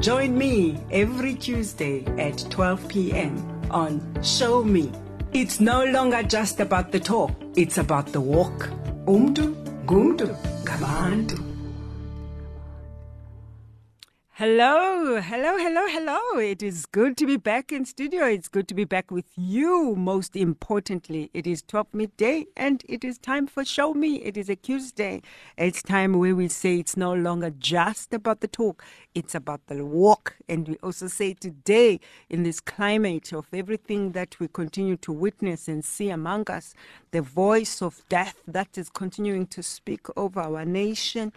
Join me every Tuesday at 12 p.m. on Show Me. It's no longer just about the talk, it's about the walk. Umntu, ngumntu, ngabantu. Hello, hello, hello, hello. It is good to be back in studio. It's good to be back with you. Most importantly, it is 12 midday and it is time for Show Me. It is a Tuesday. It's time where we say it's no longer just about the talk, it's about the walk. And we also say today, in this climate of everything that we continue to witness and see among us, the voice of death that is continuing to speak over our nation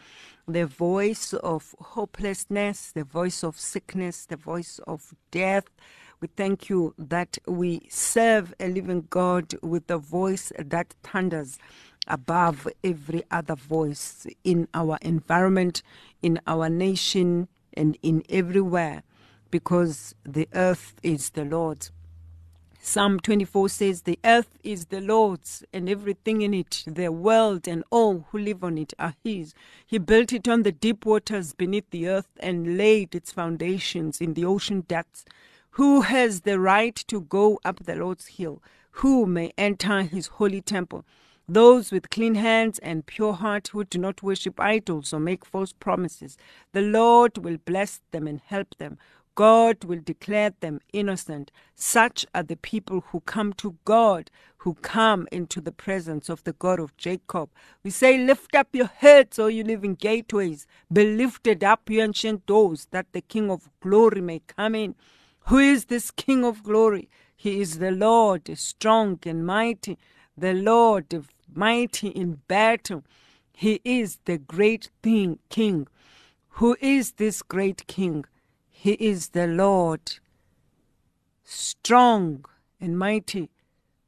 the voice of hopelessness, the voice of sickness, the voice of death. We thank you that we serve a living God with a voice that thunders above every other voice in our environment, in our nation, and in everywhere, because the earth is the Lord's Psalm 24 says, The earth is the Lord's, and everything in it, the world and all who live on it are His. He built it on the deep waters beneath the earth and laid its foundations in the ocean depths. Who has the right to go up the Lord's hill? Who may enter His holy temple? Those with clean hands and pure heart who do not worship idols or make false promises. The Lord will bless them and help them. God will declare them innocent. Such are the people who come to God, who come into the presence of the God of Jacob. We say, Lift up your heads, O you living gateways. Be lifted up, you ancient doors, that the King of glory may come in. Who is this King of glory? He is the Lord, strong and mighty, the Lord mighty in battle. He is the great thing, King. Who is this great King? He is the Lord, strong and mighty,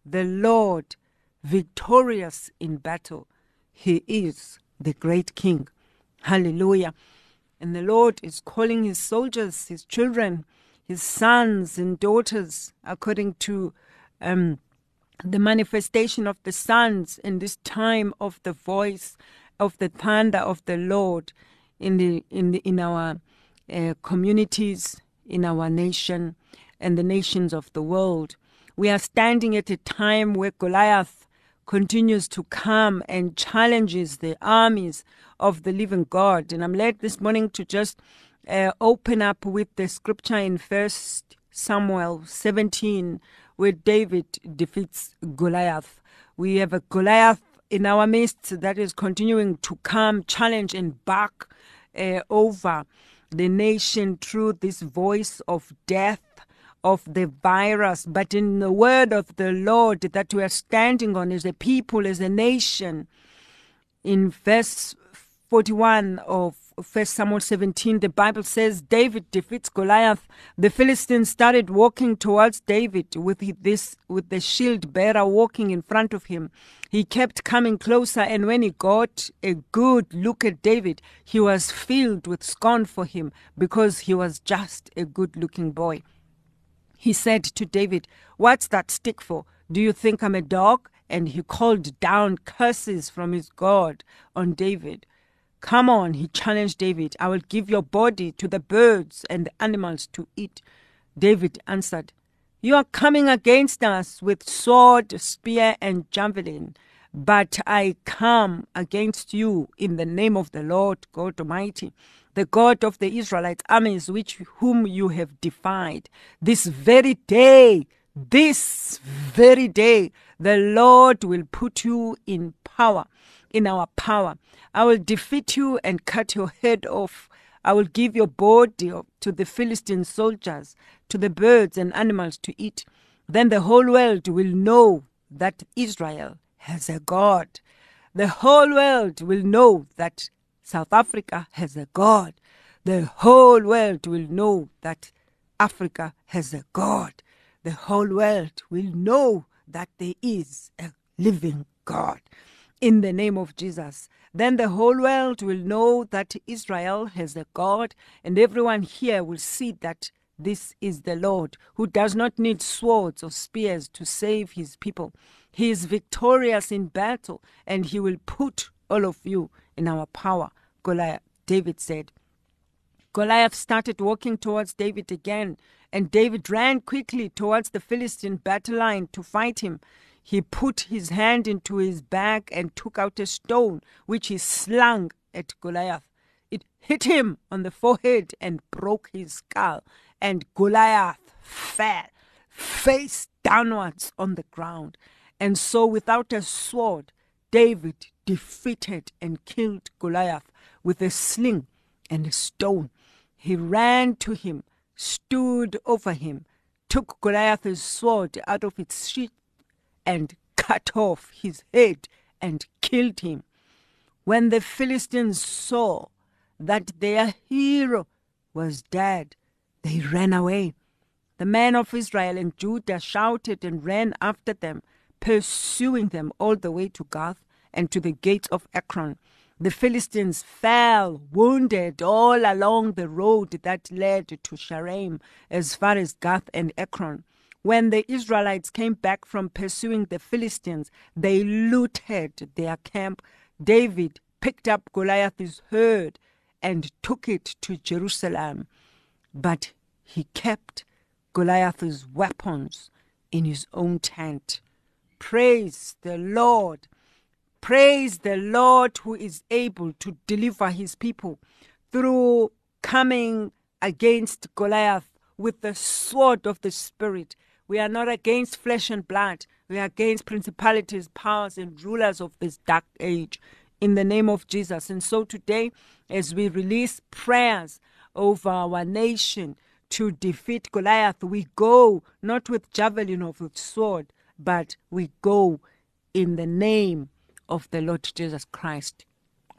the Lord, victorious in battle. He is the great King. Hallelujah. And the Lord is calling his soldiers, his children, his sons and daughters, according to um, the manifestation of the sons in this time of the voice of the thunder of the Lord in the in the in our uh, communities in our nation and the nations of the world. We are standing at a time where Goliath continues to come and challenges the armies of the living God. And I'm led this morning to just uh, open up with the scripture in First Samuel 17, where David defeats Goliath. We have a Goliath in our midst that is continuing to come, challenge, and bark uh, over the nation through this voice of death of the virus, but in the word of the Lord that we are standing on as a people, as a nation. In verse 41 of First Samuel 17, the Bible says David defeats Goliath. The Philistines started walking towards David with this with the shield bearer walking in front of him. He kept coming closer, and when he got a good look at David, he was filled with scorn for him because he was just a good-looking boy. He said to David, "What's that stick for? Do you think I'm a dog?" And he called down curses from his God on David. Come on, he challenged David. I will give your body to the birds and the animals to eat. David answered, You are coming against us with sword, spear, and javelin, but I come against you in the name of the Lord God Almighty, the God of the Israelite armies, which whom you have defied. This very day, this very day, the Lord will put you in power, in our power I will defeat you and cut your head off. I will give your body to the Philistine soldiers, to the birds and animals to eat. Then the whole world will know that Israel has a God. The whole world will know that South Africa has a God. the whole world will know that Africa has a God. The whole world will know that there is a living God. In the name of Jesus. Then the whole world will know that Israel has a God, and everyone here will see that this is the Lord who does not need swords or spears to save his people. He is victorious in battle, and he will put all of you in our power. Goliath, David said. Goliath started walking towards David again, and David ran quickly towards the Philistine battle line to fight him. He put his hand into his bag and took out a stone, which he slung at Goliath. It hit him on the forehead and broke his skull, and Goliath fell face downwards on the ground. And so, without a sword, David defeated and killed Goliath with a sling and a stone. He ran to him, stood over him, took Goliath's sword out of its sheath, and cut off his head and killed him. When the Philistines saw that their hero was dead, they ran away. The men of Israel and Judah shouted and ran after them, pursuing them all the way to Gath and to the gate of Ekron. The Philistines fell wounded all along the road that led to Shaaraim as far as Gath and Ekron. When the Israelites came back from pursuing the Philistines, they looted their camp. David picked up Goliath's herd and took it to Jerusalem. But he kept Goliath's weapons in his own tent. Praise the Lord. Praise the Lord who is able to deliver his people through coming against Goliath with the sword of the Spirit. We are not against flesh and blood. We are against principalities, powers, and rulers of this dark age in the name of Jesus. And so today, as we release prayers over our nation to defeat Goliath, we go not with javelin or with sword, but we go in the name of the Lord Jesus Christ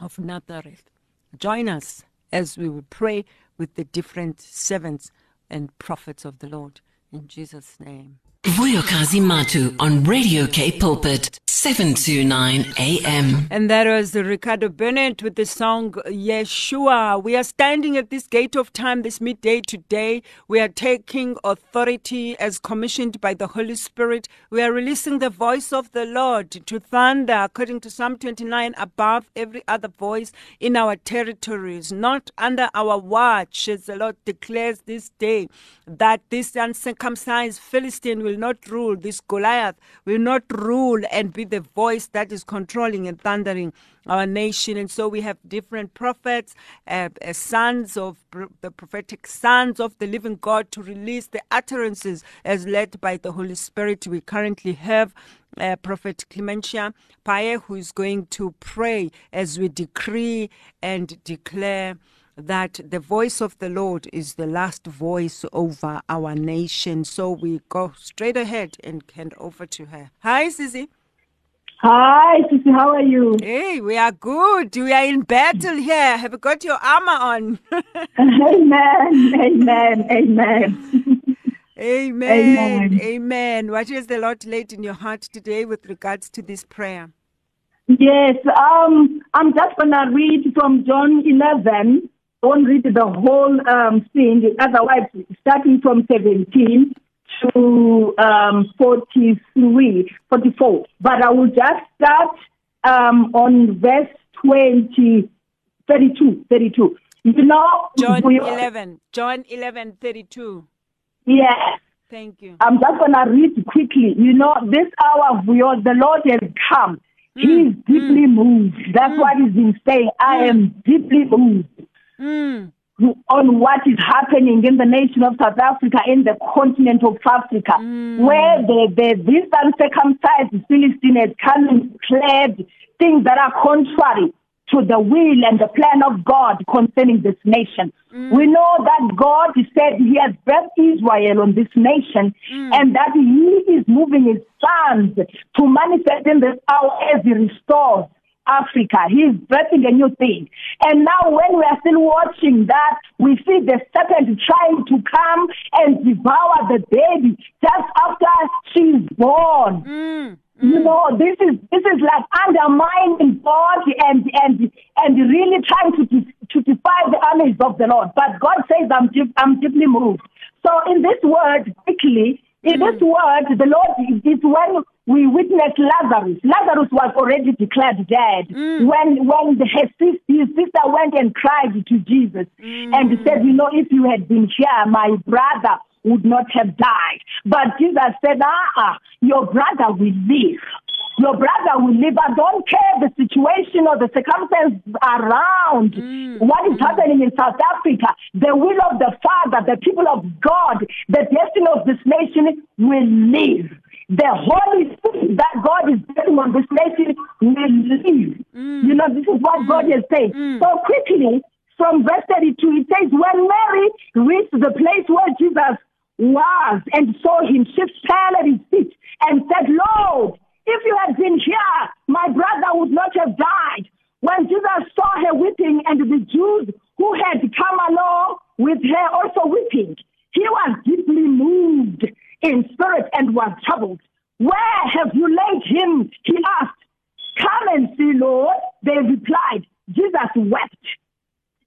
of Nazareth. Join us as we will pray with the different servants and prophets of the Lord. In Jesus' name. Vuyokazi Matu on Radio K Pulpit, 729 AM. And that was Ricardo Bennett with the song Yeshua. We are standing at this gate of time this midday today. We are taking authority as commissioned by the Holy Spirit. We are releasing the voice of the Lord to thunder according to Psalm 29 above every other voice in our territories, not under our watch, as the Lord declares this day that this uncircumcised Philistine will not rule, this Goliath will not rule and be the voice that is controlling and thundering our nation. And so we have different prophets, uh, uh, sons of pr- the prophetic sons of the living God to release the utterances as led by the Holy Spirit. We currently have uh, Prophet Clementia Paye, who is going to pray as we decree and declare that the voice of the Lord is the last voice over our nation. So we go straight ahead and hand over to her. Hi, Sissy. Hi, Sissy, how are you? Hey, we are good. We are in battle here. Have you got your armor on? amen, amen, amen. amen, amen, amen. What is the Lord laid in your heart today with regards to this prayer? Yes, um, I'm just going to read from John 11. Don't read the whole um, thing, otherwise, starting from 17 to um, 43, 44. But I will just start um, on verse 20, 32, 32. You know, John 11, John 11, 32. Yes. Thank you. I'm just going to read quickly. You know, this hour, of the Lord has come. Mm. He is deeply mm. moved. That's mm. what he's been saying. I am deeply moved. On what is happening in the nation of South Africa, in the continent of Africa, mm. where the, the, this uncircumcised Philistine has come and declared things that are contrary to the will and the plan of God concerning this nation. Mm. We know that God said He has blessed Israel on this nation mm. and that He is moving His sons to manifest in this hour as He restores Africa. He's birthing a new thing. And now when we are still watching that, we see the serpent trying to come and devour the baby just after she's born. Mm. You know, this is this is like undermining God and and and really trying to de- to defy the armies of the Lord. But God says, "I'm deep, I'm deeply moved." So in this word, quickly, in this word, the Lord is when we witnessed Lazarus. Lazarus was already declared dead mm. when when the, his, his sister went and cried to Jesus mm. and said, "You know, if you had been here, my brother." Would not have died. But Jesus said, Ah, ah your brother will live. Your brother will live. I don't care the situation or the circumstances around mm. what is happening in South Africa. The will of the Father, the people of God, the destiny of this nation will live. The Holy Spirit that God is putting on this nation will live. Mm. You know, this is what God mm. is saying. Mm. So quickly, from verse 32, it says, When Mary reached the place where Jesus was and saw him, she fell at his feet and said, Lord, if you had been here, my brother would not have died. When Jesus saw her weeping and the Jews who had come along with her also weeping, he was deeply moved in spirit and was troubled. Where have you laid him? He asked. Come and see, Lord. They replied. Jesus wept.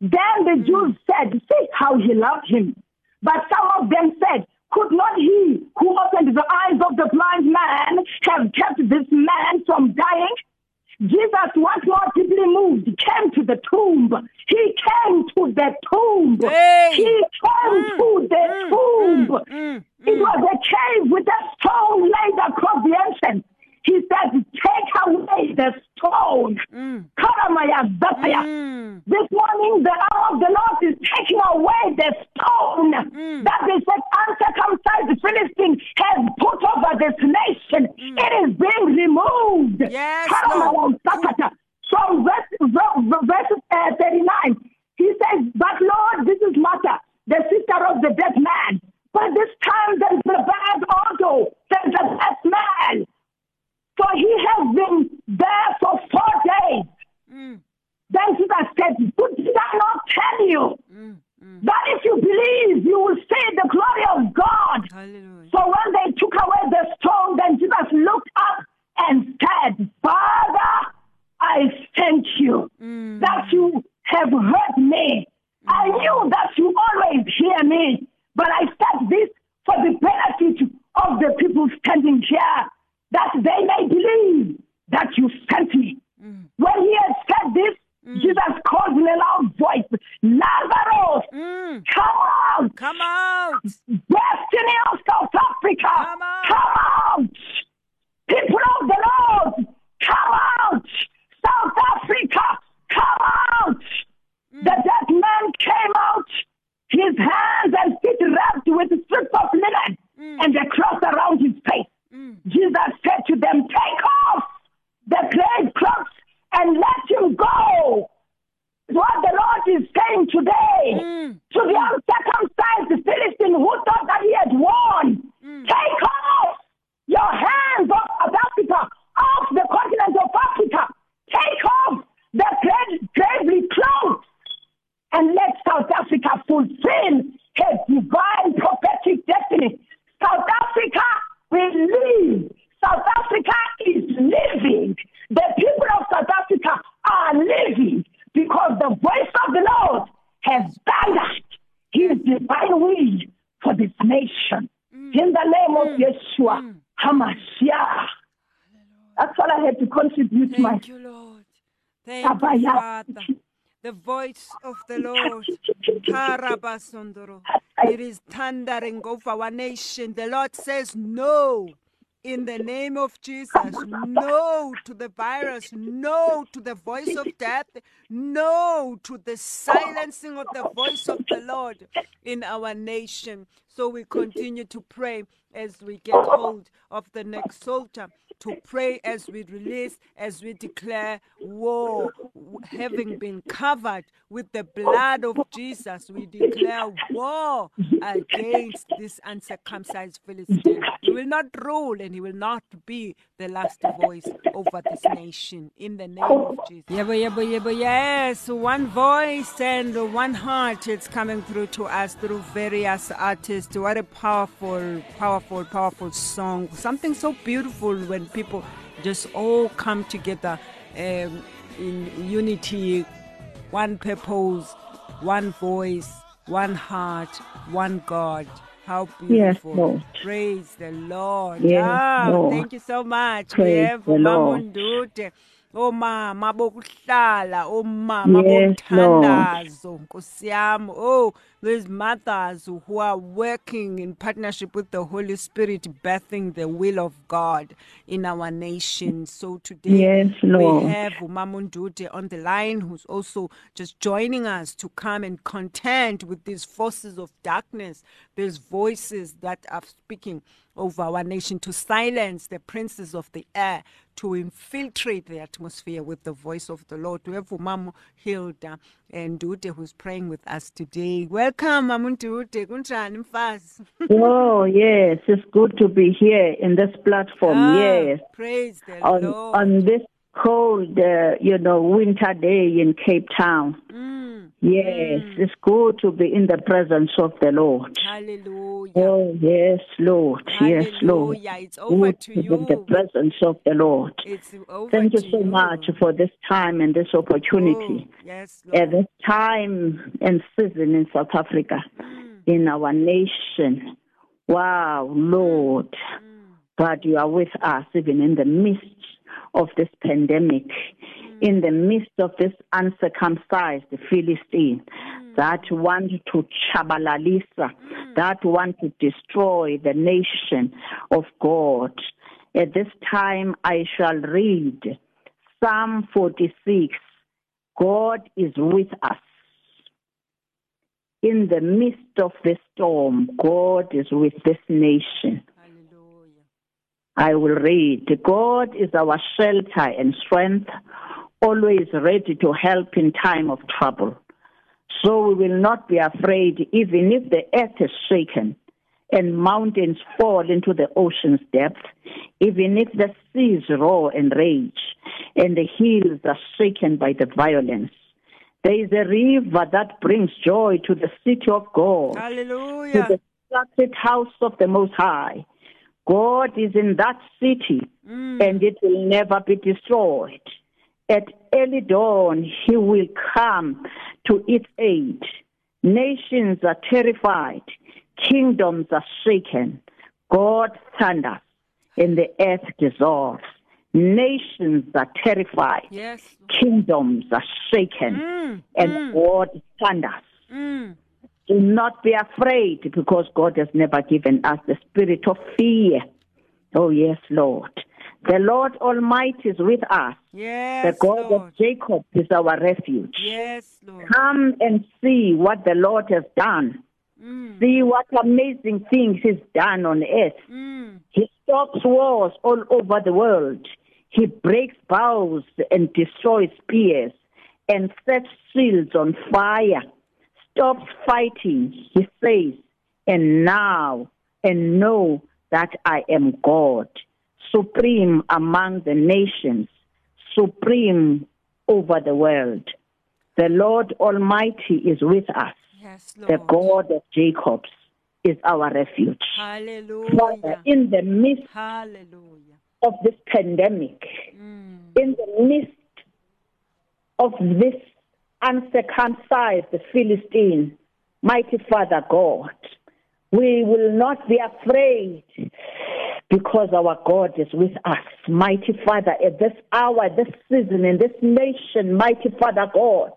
Then the Jews said, See how he loved him. But some of them said, Could not he who opened the eyes of the blind man have kept this man from dying? Jesus, once more deeply moved, came to the tomb. He came to the tomb. Hey. He came mm. to the mm. tomb. Mm. It was a cave with a stone laid across the entrance. He said, Take away the stone. Mm. This morning, the arm of the Lord is taking away the stone that the uncircumcised Philistine has put over this nation. It is being removed. Yes, Karamaya Lord. Zapata. From verse, verse, verse uh, 39, he says, But Lord, this is Martha, the sister of the dead man. But this time there is a bad auto. There's a dead man. For he has been there for four days. Then Jesus said, But did I not tell you that if you believe, you will see the glory of God? Hallelujah. So when they took away the stone, then Jesus looked up and said, Father, I thank you that you have heard me. I knew that you always hear me, but I said this for the benefit of the people standing here, that they may believe that you sent me. When he had said this, Jesus called in a loud voice, Lazarus, Mm. come out! Come out. Destiny of South Africa, Come out. come out! People of the Lord, come out! South Africa, come out! The dead man came out, his hands and feet wrapped with strips of linen mm. and a cross around his face. Mm. Jesus said to them, Take off the grave clothes and let him go. What the Lord is saying today mm. to the uncircumcised Philistine who thought that he had won, take off your hands off South Africa, off the continent of Africa. Take off the grave, gravely clothes and let South Africa fulfill her divine prophetic destiny. South Africa will live. South Africa is living. The people of South Africa are living because the voice of the Lord has thundered his divine will for this nation. Mm. In the name of mm. Yeshua, mm. HaMashiach. That's all I had to contribute, my Thank you, Lord. Thank you, Abaya. Father. The voice of the Lord. It is thundering over our nation. The Lord says no. In the name of Jesus, no to the virus, no to the voice of death, no to the silencing of the voice of the Lord in our nation. So we continue to pray as we get hold of the next soldier, to pray as we release, as we declare war, having been covered with the blood of Jesus. We declare war against this uncircumcised Philistine. He will not rule and he will not be the last voice over this nation in the name of Jesus. Yes, one voice and one heart. It's coming through to us through various artists. What a powerful, powerful, powerful song. Something so beautiful when people just all come together um, in unity, one purpose, one voice, one heart, one God. How beautiful. Yes, Lord. Praise the Lord. Yes, ah, Lord. Thank you so much. Praise we have the Lord. Mamundute. omama bokuhlala omama Yes, bomthandazo nkosi yami oh these mothers who are working in partnership with the holy spirit birthing the will of god in our nation so today Yes, Lord. we have umama Ndute on the line who's also just joining us to come and contend with these forces of darkness these voices that are speaking over our nation to silence the princes of the air to infiltrate the atmosphere with the voice of the Lord. We have Umama Hilda and Dute who's praying with us today. Welcome, Mamu Dute. Kunjani mfazi? Oh, yes, it's good to be here in this platform. Ah, yes, Praise the on Lord. on this cold, uh, you know, winter day in Cape Town. Mm, Yes, it's good to be in the presence of the Lord. hallelujah. Oh, yes, Lord. Yes, Lord. It's over Good to be in the presence of the Lord. Thank you so much for this time and this opportunity. Oh, yes, At this time and season in South Africa, Mm, in our nation. Wow, Lord. mm, God, you are with us even in the midst of this pandemic, mm. In the midst of this uncircumcised Philistine Mm. that want to chabalalisa, that want to destroy the nation of God. At this time, I shall read Psalm 46. God is with us. In the midst of the storm, God is with this nation. Hallelujah. I will read. God is our shelter and strength, always ready to help in time of trouble. So we will not be afraid, even if the earth is shaken and mountains fall into the ocean's depth, even if the seas roar and rage and the hills are shaken by the violence. There is a river that brings joy to the city of God to Hallelujah. the sacred house of the Most High. God is in that city Mm. and it will never be destroyed. At early dawn, He will come to its aid. Nations are terrified, kingdoms are shaken. God thunders and the earth dissolves. Nations are terrified, Yes. kingdoms are shaken, Mm, and mm, God thunders. mm. Do not be afraid because God has never given us the spirit of fear. Oh, yes, Lord. The Lord Almighty is with us. Yes, the God Lord. of Jacob is our refuge. Yes, Lord. Come and see what the Lord has done. Mm, See what amazing things He's done on earth. mm. He stops wars all over the world. He breaks bows and destroys spears and sets shields on fire. Stops fighting, he says, and now, and know that I am God, supreme among the nations, supreme over the world. The Lord Almighty is with us. Yes, The God of Jacob's is our refuge. Hallelujah. Father, in the midst Hallelujah. of this pandemic, Mm. in the midst of this uncircumcised Philistine, mighty Father God, we will not be afraid because our God is with us. Mighty Father, at this hour, this season, in this nation, mighty Father God,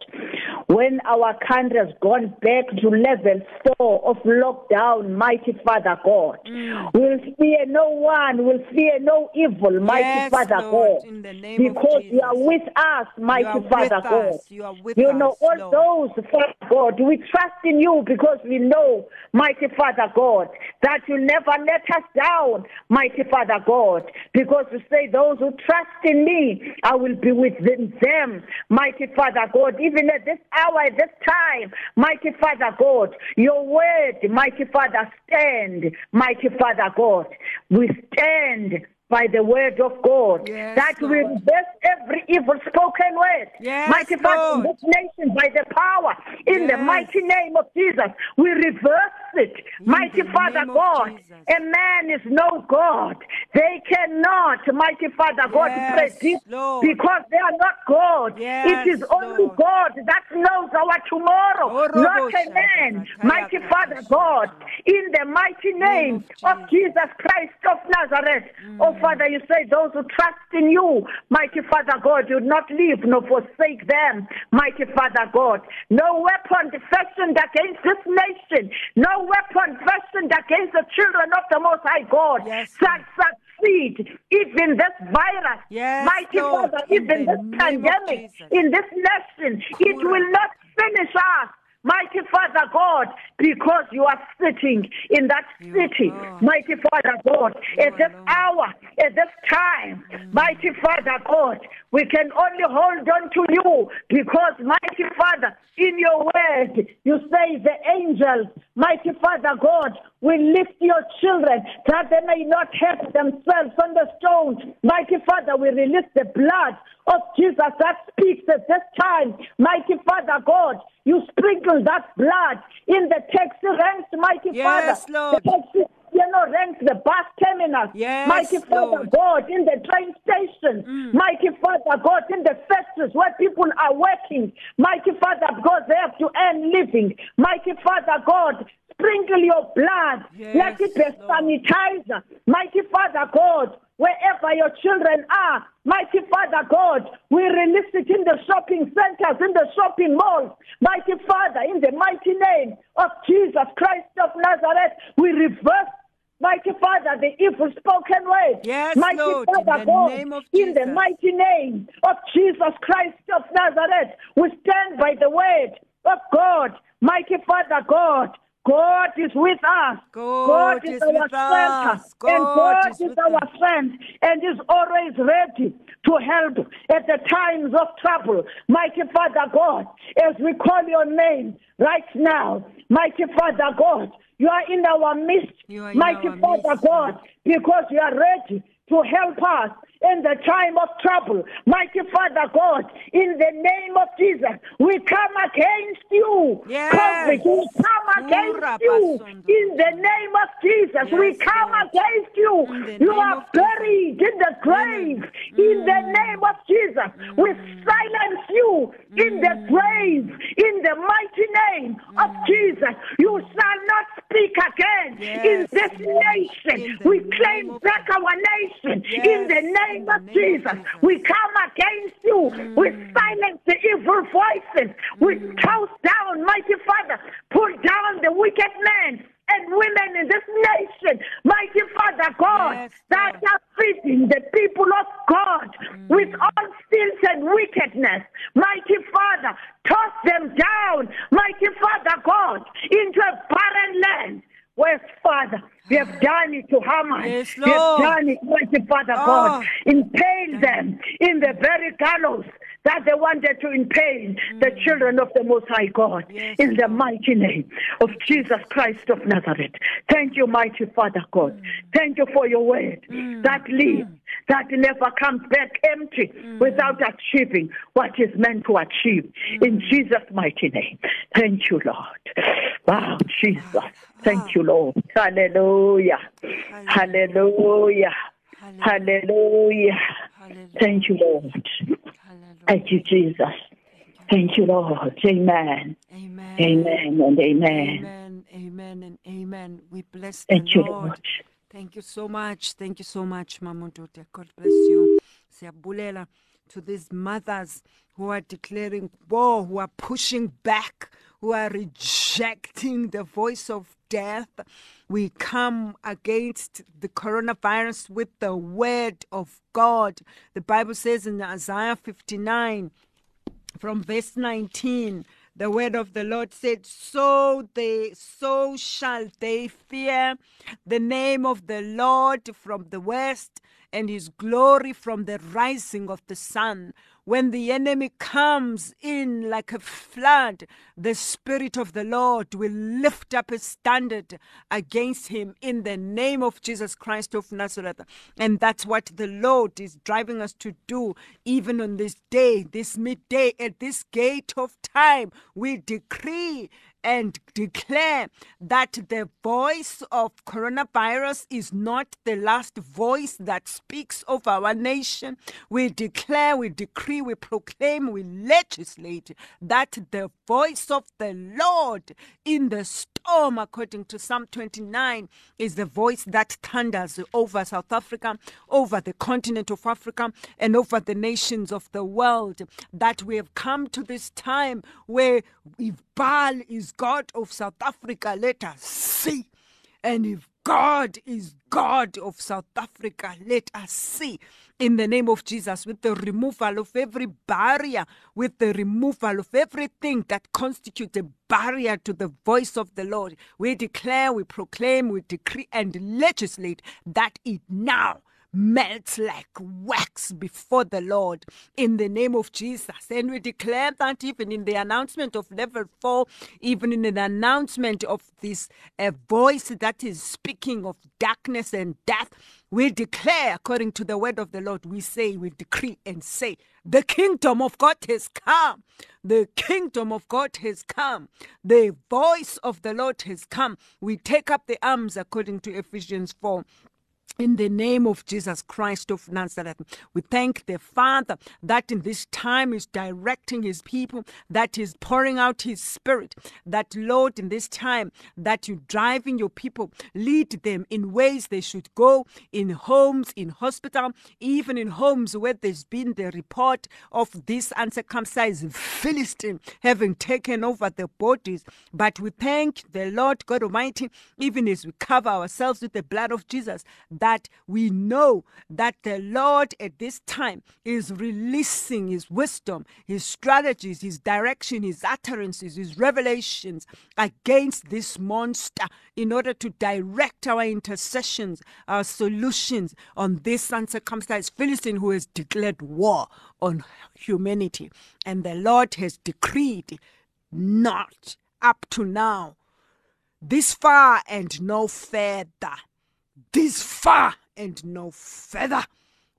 when our country has gone back to level four of lockdown, mighty Father God. Mm. We'll fear no one, we'll fear no evil, mighty Yes, Father Lord, God. in the name of because you are with us, mighty Father God. us, you are with you know, us, all Lord. those, Father God, we trust in you because we know, mighty Father God, that you never let us down, mighty Father God, because you say, those who trust in me, I will be with them, mighty Father God, even at this hour, at this time, mighty Father God, your word, mighty Father, stand, mighty Father God. We stand by the word of God Yes, that will Lord. reverse every evil spoken word. Yes, mighty Father, in this nation, by the power, in the mighty name of Jesus, we reverse it. mighty Father God, Jesus. a man is no God. They cannot, mighty Father God, Yes, predict Lord. because they are not God. Yes, it is only Lord. God that knows our tomorrow, Oh, not a man. Mighty Father God, in the mighty name of of Jesus. Jesus Christ of Nazareth. Mm. Oh, Father, you say those who trust in you, mighty Father God, you would not leave nor forsake them, mighty Father God. No weapon fashioned against this nation, no weapon fashioned against the children of the Most High God Yes, shall succeed. Even this virus, Yes, mighty Lord, Father, even this pandemic, in this nation, it will not finish us. Mighty Father God, because you are sitting in that You city, mighty Father God, You at this alone. hour, at this time, mm. mighty Father God, we can only hold on to you because, mighty Father, in your word, you say the angels, mighty Father God, will lift your children that they may not hurt themselves on the stones. Mighty Father, we release the blood of Jesus that speaks at this time. Mighty Father God, you sprinkle that blood in the taxi ranks, mighty Yes, Father. Lord. You know, ranks the bus terminus. Yes, mighty Father Lord. God, in the train station. Mm. Mighty Father God, in the factories where people are working. Mighty Father, God, they have to earn living. Mighty Father God, sprinkle your blood. Yes, Let it be a sanitizer. Mighty Father God, wherever your children are, mighty Father God, we release it in the shopping centers, in the shopping malls. Mighty Father, in the mighty name of Jesus Christ of Nazareth, we reverse. Mighty Father, the evil spoken word. Yes, mighty Lord, in Father the God, name of in the mighty name of Jesus Christ of Nazareth, we stand by the word of God. Mighty Father God, God is with us. God is our with center, us. and God God is is our us. friend and is always ready to help at the times of trouble. Mighty Father God, as we call your name right now, mighty Father God, you are in our midst, You are in mighty Father God, because you are ready to help us in the time of trouble. Mighty Father God, in the name of Jesus, we come against you. Yes. We come against you. In the name of Jesus, we come Lord. against you. You are buried in the grave. In the name of Jesus, we silence you in the grave. In the mighty name of Jesus, you shall not speak again in this nation. In We claim back our nation Yes, in the name name of Jesus. We come against you. We mm. silence the evil voices. We mm. toss down, mighty Father, pull down the wicked men and women in this nation, mighty Father God, Yes, that are feeding the people of God with mm. all sins and wickedness. Mighty Father, toss them down, mighty Father God, into a barren land. Where's Father? We have done it to Haman. Yes, We have done it, mighty Father Oh. God. Ah. Impale them in the very gallows that they wanted to impale the children of the Most High God. Mm. Yes, in the mighty name of Jesus Christ of Nazareth. Thank you, mighty Father God. Mm. Thank you for your word that lives, that never comes back empty Mm. without achieving what is meant to achieve. In Mm. Jesus' mighty name. Thank you, Lord. Wow, Jesus. Thank you, Lord. Hallelujah. Hallelujah. Hallelujah. Thank you, Lord. Thank you, Jesus. Thank you, Lord. Amen. Amen. Amen and amen. Amen. Amen and amen. We bless the Thank you, Lord. Lord. Thank you so much. Thank you so much, Mama Ndute. God bless you. Siyabulela to these mothers who are declaring war, who are pushing back, who are rejecting the voice of death. We come against the coronavirus with the word of God. The Bible says in Isaiah 59 from verse 19 the word of the lord said so they so shall they fear the name of the lord from the west and his glory from the rising of the sun when the enemy comes in like a flood, the Spirit of the Lord will lift up a standard against him in the name of Jesus Christ of Nazareth. And that's what the Lord is driving us to do, even on this day, this midday, at this gate of time. We decree and declare that the voice of coronavirus is not the last voice that speaks of our nation. We declare, we decree, we proclaim, we legislate that the voice of the Lord in the storm, according to Psalm 29, is the voice that thunders over South Africa, over the continent of Africa, and over the nations of the world. That we have come to this time where Baal is God of South Africa, let us see. And if God is God of South Africa, let us see in the name of Jesus with the removal of every barrier, with the removal of everything that constitutes a barrier to the voice of the Lord. We declare, we proclaim, we decree, and legislate that it now melts like wax before the Lord in the name of Jesus. And we declare that even in the announcement of level four, even in the announcement of this uh, voice that is speaking of darkness and death, we declare according to the word of the Lord, we say, we decree and say, the kingdom of God has come. The kingdom of God has come. The voice of the Lord has come. We take up the arms according to Ephesians 4 in the name of Jesus Christ of Nazareth, we thank the Father that in this time is directing his people, that is pouring out his spirit, that Lord, in this time, that you're driving your people, lead them in ways they should go, in homes, in hospital, even in homes where there's been the report of this uncircumcised Philistine having taken over the bodies. But we thank the Lord God Almighty, even as we cover ourselves with the blood of Jesus that we know that the Lord at this time is releasing His wisdom, His strategies, His direction, His utterances, His revelations against this monster in order to direct our intercessions, our solutions on this uncircumcised Philistine who has declared war on humanity. And the Lord has decreed not up to now this far and no further this far and no further.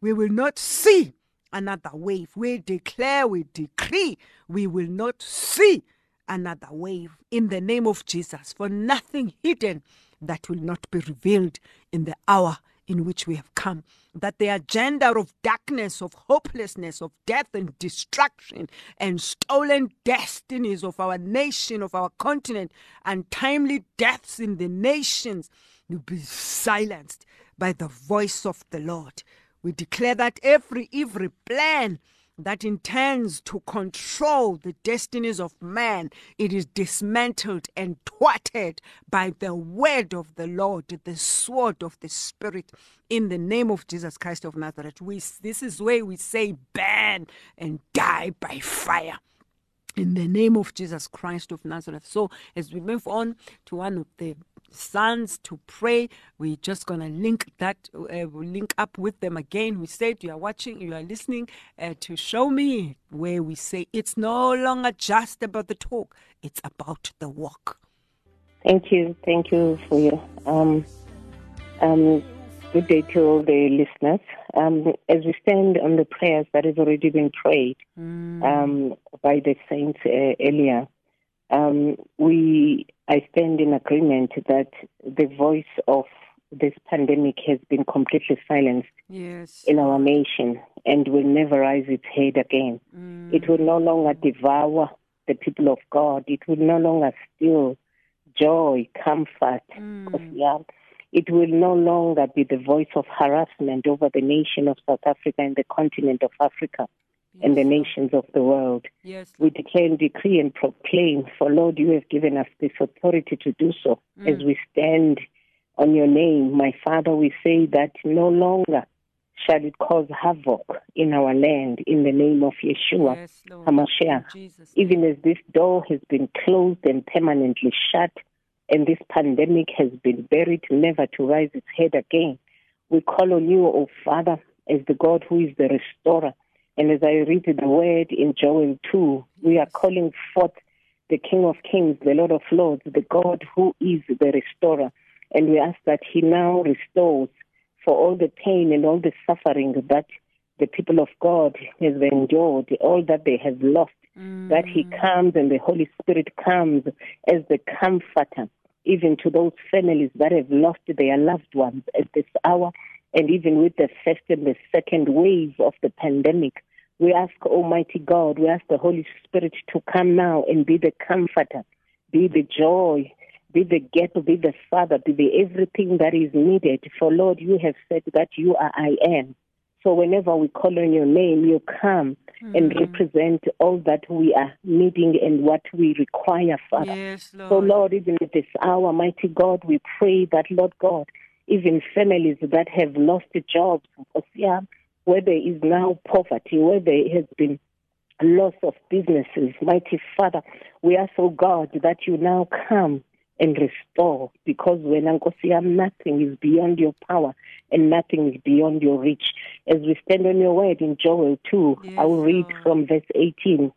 We will not see another wave. We declare, we decree, we will not see another wave in the name of Jesus. For nothing hidden that will not be revealed in the hour in which we have come. That the agenda of darkness, of hopelessness, of death and destruction, and stolen destinies of our nation, of our continent, and timely deaths in the nations be silenced by the voice of the Lord. We declare that every evil plan that intends to control the destinies of man, it is dismantled and thwarted by the word of the Lord, the sword of the Spirit, in the name of Jesus Christ of Nazareth. We, this is where we say, burn and die by fire. In the name of Jesus Christ of Nazareth. So, as we move on to one of the sons to pray. We're just going to link that, uh, link up with them again. We said you are watching, you are listening uh, to show me where we say it's no longer just about the talk, it's about the walk. Thank you. Thank you for your um, um, good day to all the listeners. Um, as we stand on the prayers that has already been prayed Mm. um, by the saints uh, earlier, um, we I stand in agreement that the voice of this pandemic has been completely silenced Yes. in our nation and will never rise its head again. Mm. It will no longer devour the people of God. It will no longer steal joy, comfort, Mm. yeah. It will no longer be the voice of harassment over the nation of South Africa and the continent of Africa. And the nations of the world. Yes, We declare and decree and proclaim, for Lord, you have given us this authority to do so. Mm. As we stand on your name, my Father, we say that no longer shall it cause havoc in our land in the name of Yeshua. yes, HaMashiach. Even as this door has been closed and permanently shut, and this pandemic has been buried never to rise its head again, we call on you, O Father, as the God who is the restorer. And as I read the word in Joel 2, we are calling forth the King of Kings, the Lord of Lords, the God who is the restorer. And we ask that He now restores for all the pain and all the suffering that the people of God have endured, all that they have lost, mm. that He comes and the Holy Spirit comes as the comforter, even to those families that have lost their loved ones at this hour, and even with the first and the second wave of the pandemic. We ask Almighty God, we ask the Holy Spirit to come now and be the comforter, be the joy, be the get, be the father, be the everything that is needed. For Lord, you have said that you are I am. So whenever we call on your name, you come and hmm. represent all that we are needing and what we require, Father. Yes, Lord. So, Lord, even at this hour, mighty God, we pray that, Lord God, even families that have lost jobs, yeah, where there is now poverty, where there has been loss of businesses, mighty Father, we ask, oh God, that you now come and restore because when Ankosiyam, nothing is beyond your power and nothing is beyond your reach. As we stand on your word in Joel 2, I will read Lord. from verse 18.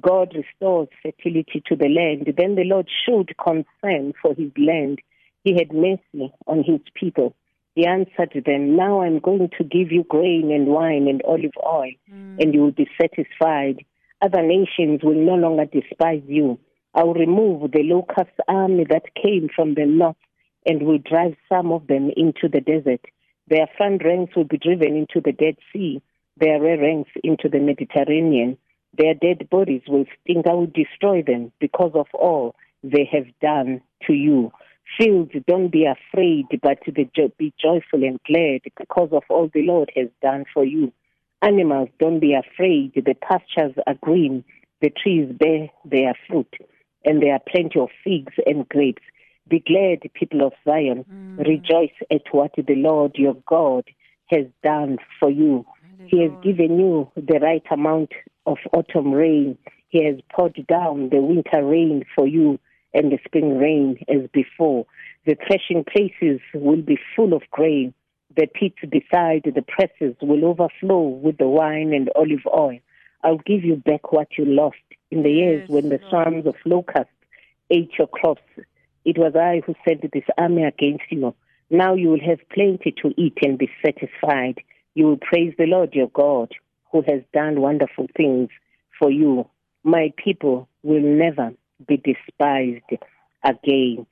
God restores fertility to the land. Then the Lord showed concern for his land. He had mercy on his people. He answered them, Now I'm going to give you grain and wine and olive oil, mm. and you will be satisfied. Other nations will no longer despise you. I will remove the locust army that came from the north and will drive some of them into the desert. Their front ranks will be driven into the Dead Sea, their rear ranks into the Mediterranean. Their dead bodies will stink. I will destroy them because of all they have done to you. Fields, don't be afraid, but be jo- be joyful and glad because of all the Lord has done for you. Animals, don't be afraid. The pastures are green. The trees bear their fruit, and there are plenty of figs and grapes. Be glad, people of Zion. Mm. Rejoice at what the Lord your God has done for you. He has given you the right amount of autumn rain. He has poured down the winter rain for you and the spring rain as before. The threshing places will be full of grain. The pits beside the presses will overflow with the wine and olive oil. I'll give you back what you lost in the years Yes, when the swarms of locusts ate your crops. It was I who sent this army against you. Now you will have plenty to eat and be satisfied. You will praise the Lord your God, who has done wonderful things for you. My people will never be despised again.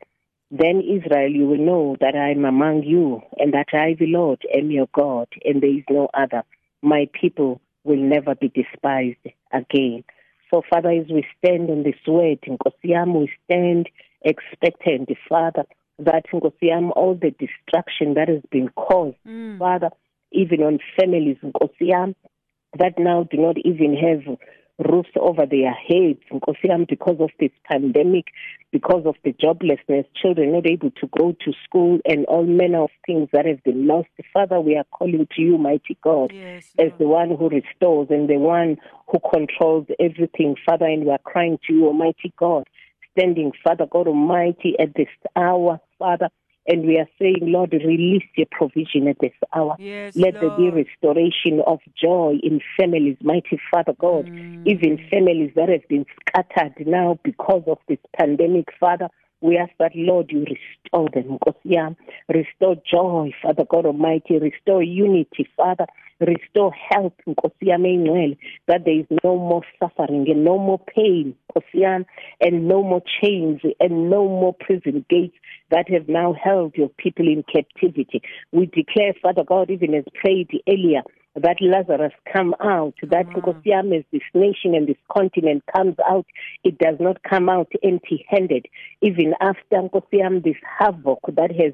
Then, Israel, you will know that I am among you, and that I, the Lord, am your God, and there is no other. My people will never be despised again. So, Father, as we stand on this word, Nkosiyam, we stand expectant, Father, that Nkosiyam, all the destruction that has been caused, mm. Father, even on families Nkosiyam, that now do not even have roofs over their heads because of this pandemic, because of the joblessness, children not able to go to school, and all manner of things that have been lost. Father, we are calling to you, mighty God Yes, as Lord. the one who restores and the one who controls everything, Father, and we are crying to you, Almighty God, standing, Father God Almighty, at this hour, Father, and we are saying, Lord, release your provision at this hour. Yes, Let there be restoration of joy in families, mighty Father God, mm. even families that have been scattered now because of this pandemic, Father. We ask that, Lord, you restore them. Nkosiyam. Restore joy, Father God Almighty. Restore unity, Father. Restore health, that there is no more suffering and no more pain, and no more chains and no more prison gates that have now held your people in captivity. We declare, Father God, even as prayed earlier, that Lazarus come out, that mm. as this nation and this continent comes out, it does not come out empty handed. Even after this havoc that has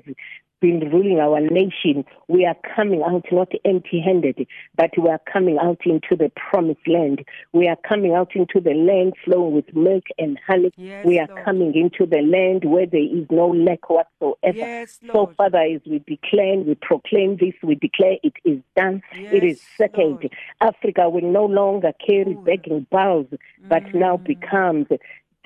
been ruling our nation, we are coming out not empty handed, but we are coming out into the promised land. We are coming out into the land flowing with milk and honey. Yes, we are Lord. coming into the land where there is no lack whatsoever. Yes, so. Father, as we declare, we proclaim this, we declare it is done, it is settled. Africa will no longer carry Ooh. begging bowls, but now Mm. becomes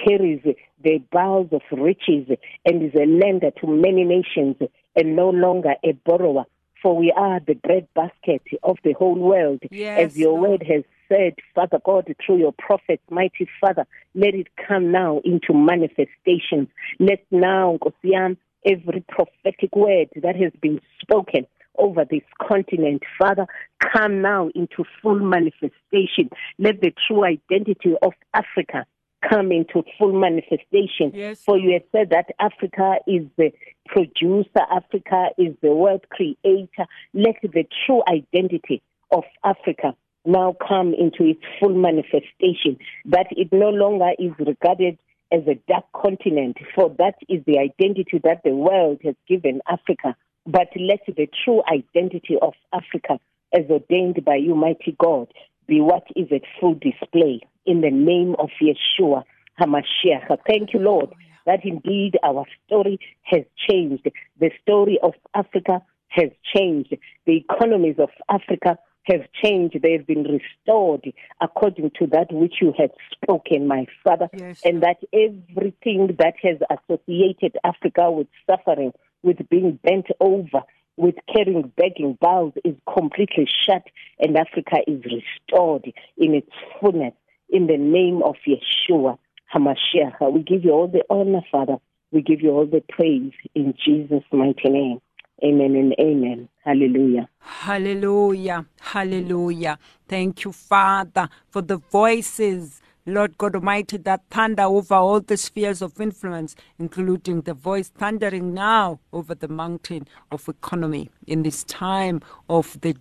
carries the bowels of riches and is a lender to many nations and no longer a borrower. For we are the bread basket of the whole world. Yes, As your Lord. word has said, Father God, through your prophets, mighty Father, let it come now into manifestation. Let now, yami, every prophetic word that has been spoken over this continent, Father, come now into full manifestation. Let the true identity of Africa come into full manifestation. Yes, For you have said that Africa is the producer, Africa is the world creator. Let the true identity of Africa now come into its full manifestation, that it no longer is regarded as a dark continent, for that is the identity that the world has given Africa. But let the true identity of Africa, as ordained by you, mighty God, be what is at full display in the name of Yeshua HaMashiach. Thank you, Lord, that indeed our story has changed. The story of Africa has changed. The economies of Africa have changed. They have been restored according to that which you have spoken, my Father. Yes, and that everything that has associated Africa with suffering, with being bent over, with carrying begging bowls is completely shut and Africa is restored in its fullness in the name of Yeshua HaMashiach. We give you all the honor, Father. We give you all the praise in Jesus' mighty name. Amen and amen. Hallelujah. Hallelujah. Hallelujah. Thank you, Father, for the voices, Lord God Almighty, that thunder over all the spheres of influence, including the voice thundering now over the mountain of economy in this time of the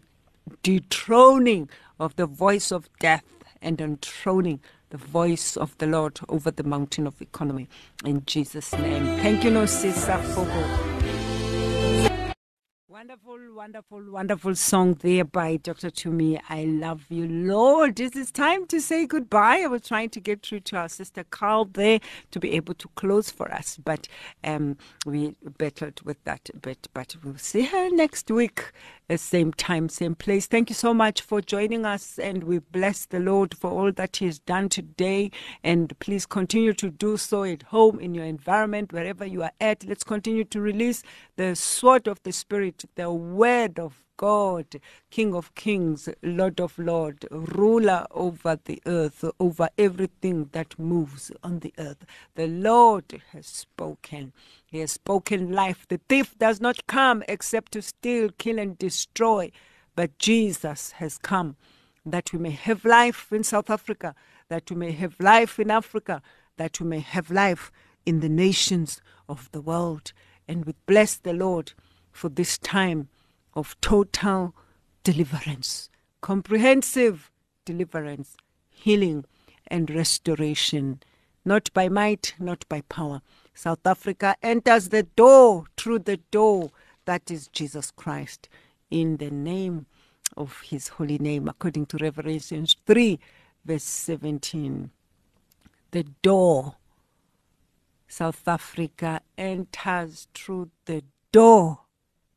dethroning of the voice of death and enthroning the voice of the Lord over the mountain of economy. In Jesus' name. Thank you, Nosisa Fogo. Wonderful, wonderful, wonderful song there by Dr. Toomey. I love you, Lord. It is time to say goodbye. I was trying to get through to our sister Carl there to be able to close for us, but um, we battled with that a bit. But we'll see her next week, uh, same time, same place. Thank you so much for joining us, and we bless the Lord for all that He has done today. And please continue to do so at home, in your environment, wherever you are at. Let's continue to release the sword of the Spirit, the word of God, King of Kings, Lord of Lords, ruler over the earth, over everything that moves on the earth. The Lord has spoken. He has spoken life. The thief does not come except to steal, kill, and destroy. But Jesus has come that we may have life in South Africa, that we may have life in Africa, that we may have life in the nations of the world. And we bless the Lord for this time of total deliverance, comprehensive deliverance, healing, and restoration, not by might, not by power. South Africa enters the door through the door that is Jesus Christ in the name of his holy name, according to Revelations 3, verse 17. The door. South Africa enters through the door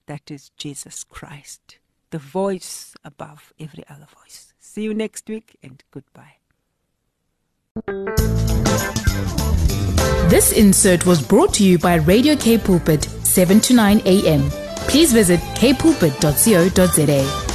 that is Jesus Christ, the voice above every other voice. See you next week and goodbye. This insert was brought to you by Radio K Pulpit, 7 to 9 a.m. Please visit kpulpit.co.za.